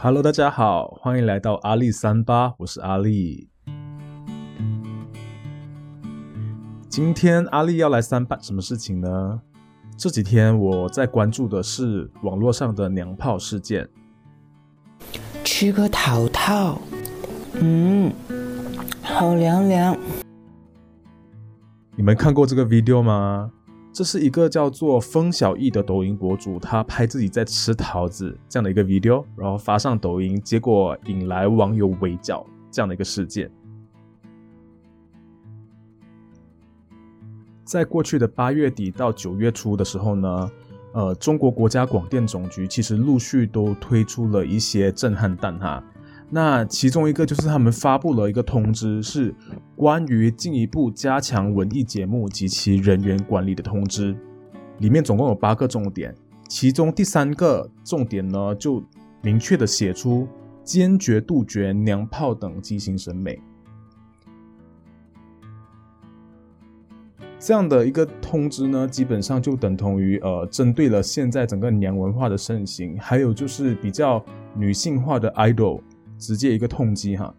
Hello，大家好，欢迎来到阿力三八，我是阿力。今天阿力要来三八什么事情呢？这几天我在关注的是网络上的娘炮事件。吃个桃桃，嗯，好凉凉。你们看过这个 video 吗？这是一个叫做风小艺的抖音博主，他拍自己在吃桃子这样的一个 video，然后发上抖音，结果引来网友围剿这样的一个事件。在过去的八月底到九月初的时候呢，呃，中国国家广电总局其实陆续都推出了一些震撼弹哈。那其中一个就是他们发布了一个通知，是关于进一步加强文艺节目及其人员管理的通知。里面总共有八个重点，其中第三个重点呢，就明确的写出坚决杜绝娘炮等畸形审美。这样的一个通知呢，基本上就等同于呃，针对了现在整个娘文化的盛行，还有就是比较女性化的 idol。直接一个痛击哈，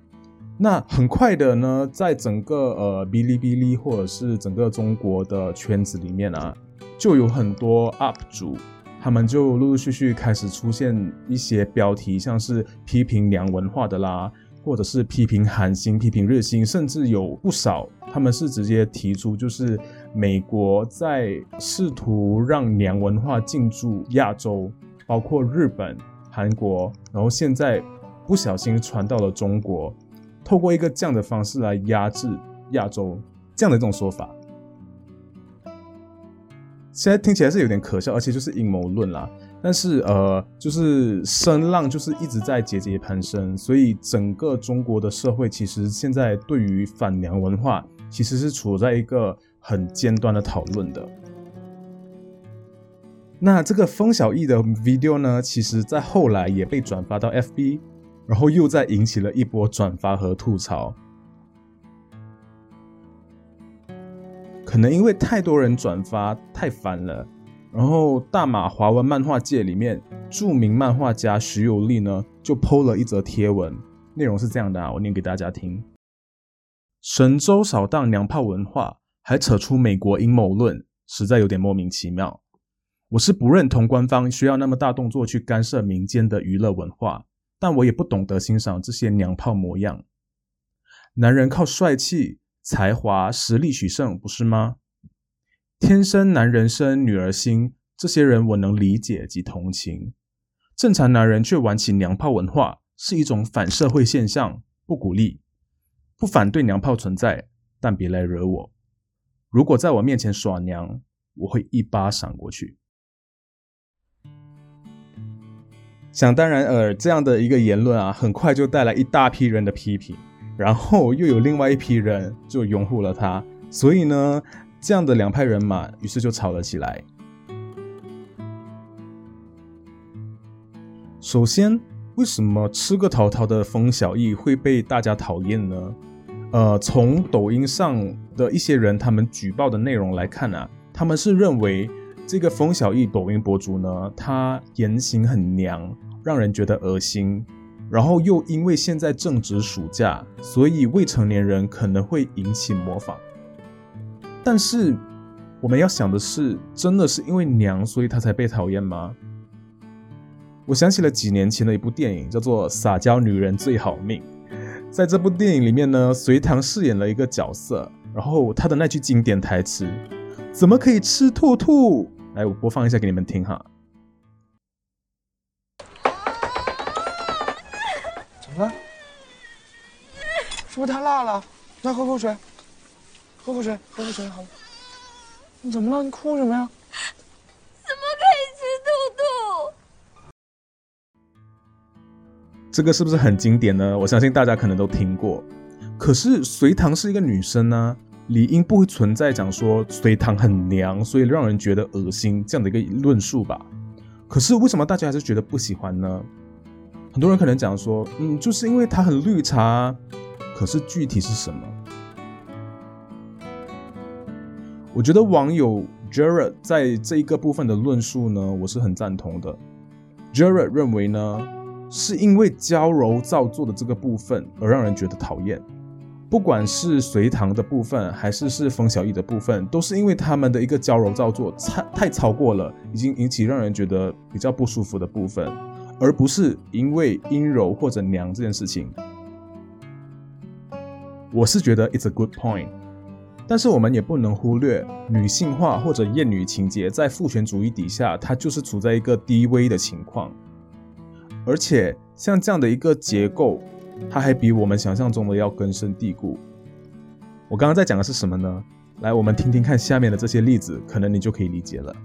那很快的呢，在整个呃哔哩哔哩或者是整个中国的圈子里面啊，就有很多 UP 主，他们就陆陆续续开始出现一些标题，像是批评娘文化的啦，或者是批评韩星、批评日星，甚至有不少他们是直接提出，就是美国在试图让娘文化进驻亚洲，包括日本、韩国，然后现在。不小心传到了中国，透过一个这样的方式来压制亚洲，这样的一种说法，现在听起来是有点可笑，而且就是阴谋论啦。但是呃，就是声浪就是一直在节节攀升，所以整个中国的社会其实现在对于反娘文化其实是处在一个很尖端的讨论的。那这个风小艺的 video 呢，其实在后来也被转发到 FB。然后又再引起了一波转发和吐槽，可能因为太多人转发太烦了，然后大马华文漫画界里面著名漫画家徐有利呢就 PO 了一则贴文，内容是这样的啊，我念给大家听：神州扫荡娘炮文化，还扯出美国阴谋论，实在有点莫名其妙。我是不认同官方需要那么大动作去干涉民间的娱乐文化。但我也不懂得欣赏这些娘炮模样。男人靠帅气、才华、实力取胜，不是吗？天生男人生女儿心，这些人我能理解及同情。正常男人却玩起娘炮文化，是一种反社会现象，不鼓励。不反对娘炮存在，但别来惹我。如果在我面前耍娘，我会一巴闪过去。想当然尔，这样的一个言论啊，很快就带来一大批人的批评，然后又有另外一批人就拥护了他，所以呢，这样的两派人马于是就吵了起来。首先，为什么吃个桃桃的风小艺会被大家讨厌呢？呃，从抖音上的一些人他们举报的内容来看啊，他们是认为这个风小艺抖音博主呢，他言行很娘。让人觉得恶心，然后又因为现在正值暑假，所以未成年人可能会引起模仿。但是我们要想的是，真的是因为娘，所以他才被讨厌吗？我想起了几年前的一部电影，叫做《撒娇女人最好命》。在这部电影里面呢，隋唐饰演了一个角色，然后他的那句经典台词：“怎么可以吃兔兔？”来，我播放一下给你们听哈。怎么了是不是太辣了？来喝口水，喝口水，喝口水好了。你怎么了？你哭什么呀？怎么可以吃兔兔？这个是不是很经典呢？我相信大家可能都听过。可是隋唐是一个女生呢，理应不会存在讲说隋唐很娘，所以让人觉得恶心这样的一个论述吧？可是为什么大家还是觉得不喜欢呢？很多人可能讲说，嗯，就是因为它很绿茶。可是具体是什么？我觉得网友 Jared 在这一个部分的论述呢，我是很赞同的。Jared 认为呢，是因为娇柔造作的这个部分而让人觉得讨厌。不管是隋唐的部分，还是是冯小艺的部分，都是因为他们的一个娇柔造作太太超过了，已经引起让人觉得比较不舒服的部分，而不是因为阴柔或者娘这件事情。我是觉得 it's a good point，但是我们也不能忽略女性化或者厌女情节在父权主义底下，它就是处在一个低微的情况，而且像这样的一个结构。它还比我们想象中的要根深蒂固。我刚刚在讲的是什么呢？来，我们听听看下面的这些例子，可能你就可以理解了。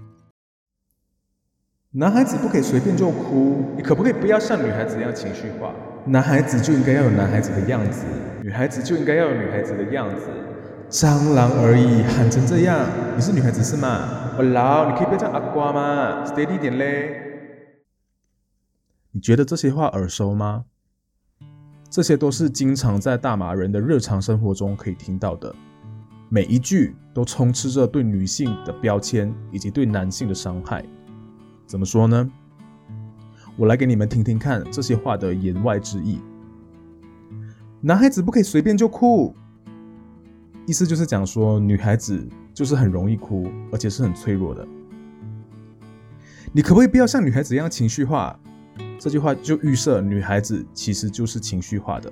男孩子不可以随便就哭，你可不可以不要像女孩子一样情绪化？男孩子就应该要有男孩子的样子，女孩子就应该要有女孩子的样子。蟑螂而已，喊成这样，你是女孩子是吗？我老，你可以不要这样阿瓜吗？steady 点嘞。你觉得这些话耳熟吗？这些都是经常在大马人的日常生活中可以听到的，每一句都充斥着对女性的标签以及对男性的伤害。怎么说呢？我来给你们听听看这些话的言外之意。男孩子不可以随便就哭，意思就是讲说女孩子就是很容易哭，而且是很脆弱的。你可不可以不要像女孩子一样情绪化？这句话就预设女孩子其实就是情绪化的，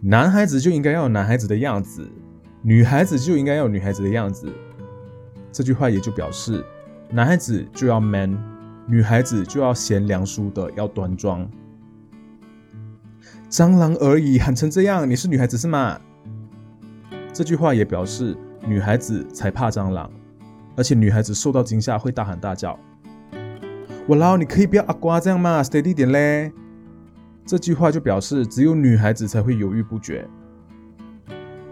男孩子就应该要有男孩子的样子，女孩子就应该要有女孩子的样子。这句话也就表示，男孩子就要 man，女孩子就要贤良淑德，要端庄。蟑螂而已，喊成这样，你是女孩子是吗？这句话也表示，女孩子才怕蟑螂，而且女孩子受到惊吓会大喊大叫。我老，你可以不要阿瓜这样吗？steady 点嘞。这句话就表示只有女孩子才会犹豫不决。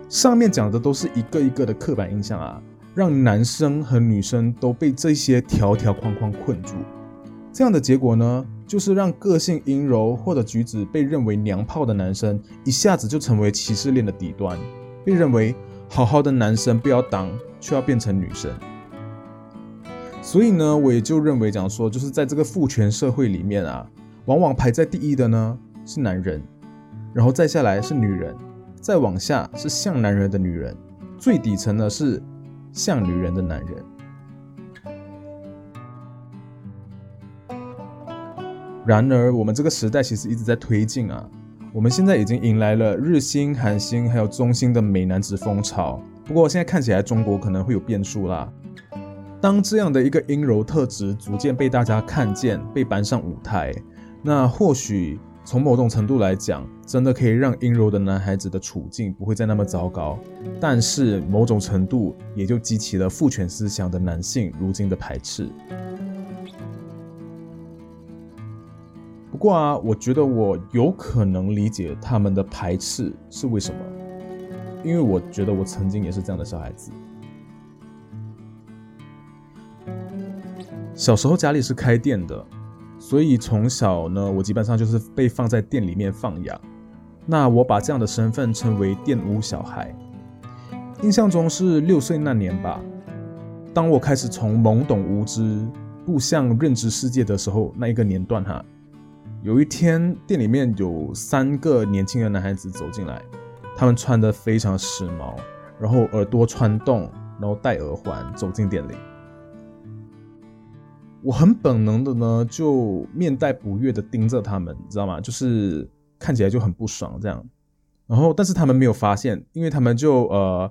上面讲的都是一个一个的刻板印象啊，让男生和女生都被这些条条框框困住。这样的结果呢，就是让个性阴柔或者举止被认为娘炮的男生，一下子就成为歧视链的底端，被认为好好的男生不要当，却要变成女生。所以呢，我也就认为讲说，就是在这个父权社会里面啊，往往排在第一的呢是男人，然后再下来是女人，再往下是像男人的女人，最底层呢是像女人的男人。然而，我们这个时代其实一直在推进啊，我们现在已经迎来了日星、韩星还有中星的美男子风潮。不过现在看起来，中国可能会有变数啦。当这样的一个阴柔特质逐渐被大家看见，被搬上舞台，那或许从某种程度来讲，真的可以让阴柔的男孩子的处境不会再那么糟糕。但是某种程度也就激起了父权思想的男性如今的排斥。不过啊，我觉得我有可能理解他们的排斥是为什么，因为我觉得我曾经也是这样的小孩子。小时候家里是开店的，所以从小呢，我基本上就是被放在店里面放养。那我把这样的身份称为店屋小孩。印象中是六岁那年吧，当我开始从懵懂无知步向认知世界的时候，那一个年段哈，有一天店里面有三个年轻的男孩子走进来，他们穿的非常时髦，然后耳朵穿洞，然后戴耳环走进店里。我很本能的呢，就面带不悦的盯着他们，你知道吗？就是看起来就很不爽这样。然后，但是他们没有发现，因为他们就呃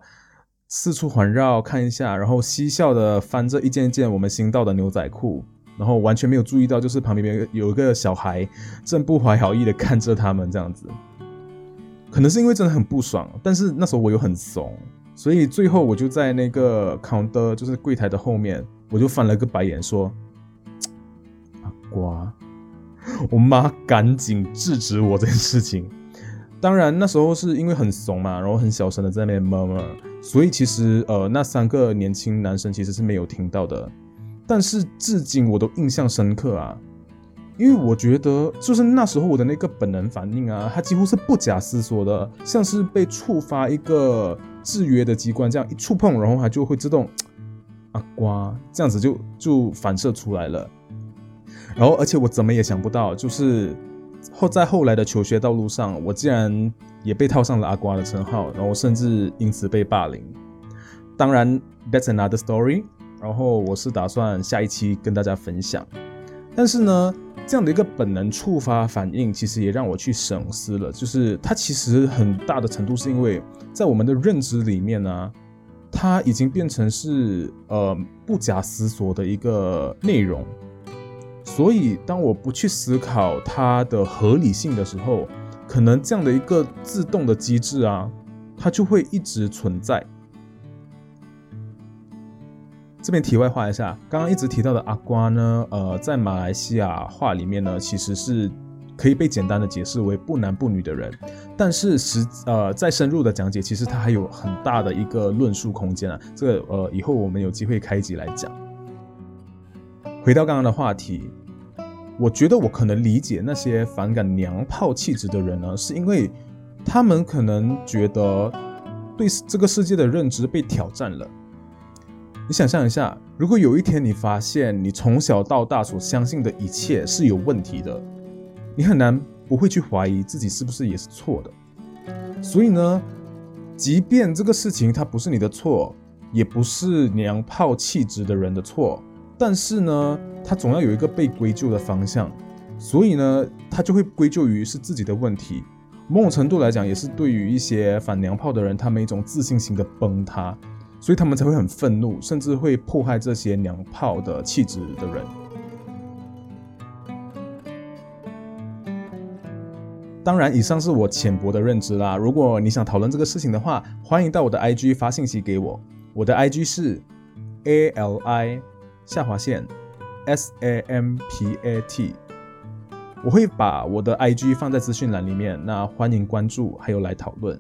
四处环绕看一下，然后嬉笑的翻着一件件我们新到的牛仔裤，然后完全没有注意到，就是旁边有一个小孩正不怀好意的看着他们这样子。可能是因为真的很不爽，但是那时候我又很怂，所以最后我就在那个 counter 就是柜台的后面，我就翻了个白眼说。瓜，我妈赶紧制止我这件事情。当然那时候是因为很怂嘛，然后很小声的在那边 murmur，所以其实呃那三个年轻男生其实是没有听到的。但是至今我都印象深刻啊，因为我觉得就是那时候我的那个本能反应啊，它几乎是不假思索的，像是被触发一个制约的机关，这样一触碰，然后它就会自动啊瓜，这样子就就反射出来了。然后，而且我怎么也想不到，就是后在后来的求学道路上，我竟然也被套上了阿瓜的称号，然后甚至因此被霸凌。当然，That's another story。然后我是打算下一期跟大家分享。但是呢，这样的一个本能触发反应，其实也让我去省思了，就是它其实很大的程度是因为在我们的认知里面呢，它已经变成是呃不假思索的一个内容。所以，当我不去思考它的合理性的时候，可能这样的一个自动的机制啊，它就会一直存在。这边题外话一下，刚刚一直提到的阿瓜呢，呃，在马来西亚话里面呢，其实是可以被简单的解释为不男不女的人，但是实呃再深入的讲解，其实它还有很大的一个论述空间啊。这个呃，以后我们有机会开集来讲。回到刚刚的话题，我觉得我可能理解那些反感娘炮气质的人呢，是因为他们可能觉得对这个世界的认知被挑战了。你想象一下，如果有一天你发现你从小到大所相信的一切是有问题的，你很难不会去怀疑自己是不是也是错的。所以呢，即便这个事情它不是你的错，也不是娘炮气质的人的错。但是呢，他总要有一个被归咎的方向，所以呢，他就会归咎于是自己的问题。某种程度来讲，也是对于一些反娘炮的人，他们一种自信心的崩塌，所以他们才会很愤怒，甚至会迫害这些娘炮的气质的人。当然，以上是我浅薄的认知啦。如果你想讨论这个事情的话，欢迎到我的 IG 发信息给我，我的 IG 是 A L I。下划线，S A M P A T，我会把我的 I G 放在资讯栏里面，那欢迎关注，还有来讨论。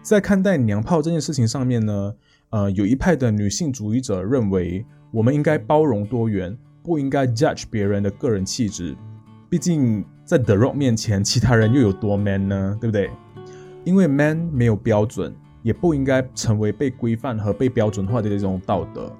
在看待娘炮这件事情上面呢，呃，有一派的女性主义者认为，我们应该包容多元，不应该 judge 别人的个人气质。毕竟在 The Rock 面前，其他人又有多 man 呢？对不对？因为 man 没有标准。也不应该成为被规范和被标准化的这种道德。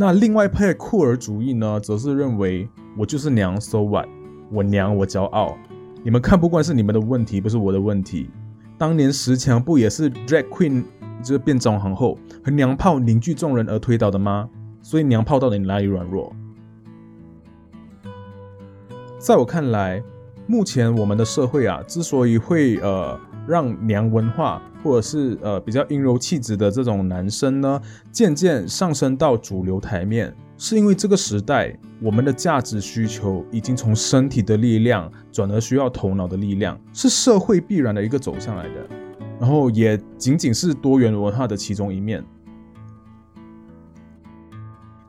那另外一派酷儿主义呢，则是认为我就是娘，so what？我娘，我骄傲。你们看不惯是你们的问题，不是我的问题。当年十强不也是 drag queen 就是变装皇后和娘炮凝聚众人而推倒的吗？所以娘炮到底哪里软弱？在我看来，目前我们的社会啊，之所以会呃。让娘文化或者是呃比较阴柔气质的这种男生呢，渐渐上升到主流台面，是因为这个时代我们的价值需求已经从身体的力量转而需要头脑的力量，是社会必然的一个走向来的。然后也仅仅是多元文化的其中一面。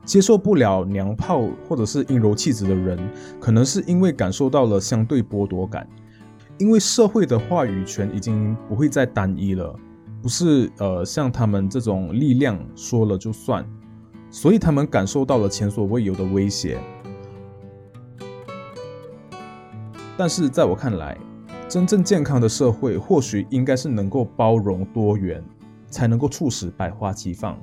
接受不了娘炮或者是阴柔气质的人，可能是因为感受到了相对剥夺感。因为社会的话语权已经不会再单一了，不是呃像他们这种力量说了就算，所以他们感受到了前所未有的威胁。但是在我看来，真正健康的社会或许应该是能够包容多元，才能够促使百花齐放，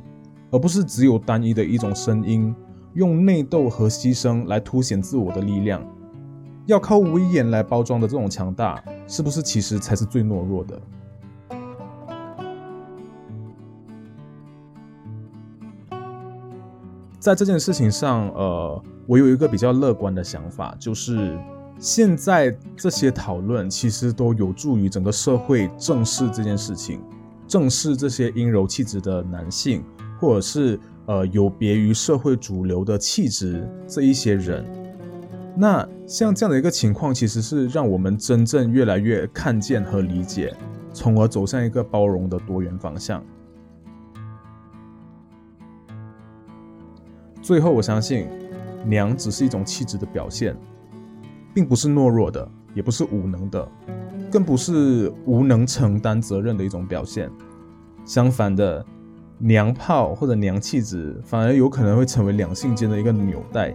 而不是只有单一的一种声音，用内斗和牺牲来凸显自我的力量。要靠威严来包装的这种强大，是不是其实才是最懦弱的？在这件事情上，呃，我有一个比较乐观的想法，就是现在这些讨论其实都有助于整个社会正视这件事情，正视这些阴柔气质的男性，或者是呃有别于社会主流的气质这一些人。那像这样的一个情况，其实是让我们真正越来越看见和理解，从而走向一个包容的多元方向。最后，我相信，娘只是一种气质的表现，并不是懦弱的，也不是无能的，更不是无能承担责任的一种表现。相反的，娘炮或者娘气质，反而有可能会成为两性间的一个纽带。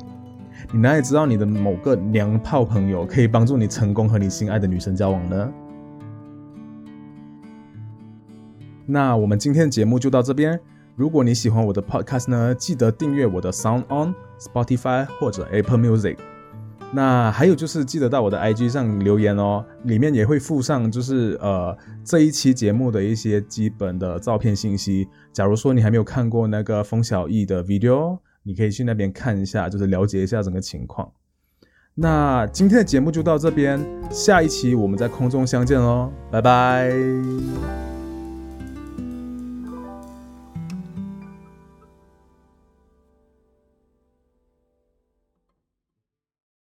你哪里知道你的某个娘炮朋友可以帮助你成功和你心爱的女生交往呢？那我们今天的节目就到这边。如果你喜欢我的 podcast 呢记得订阅我的 sound on spotify 或者 apple music 那还有就是记得到我的 ig 上留言哦里面也会附上就是呃这一期节目的一些基本的照片信息。假如说你还没有看过那个风小艺的 video 你可以去那边看一下，就是了解一下整个情况。那今天的节目就到这边，下一期我们在空中相见喽，拜拜。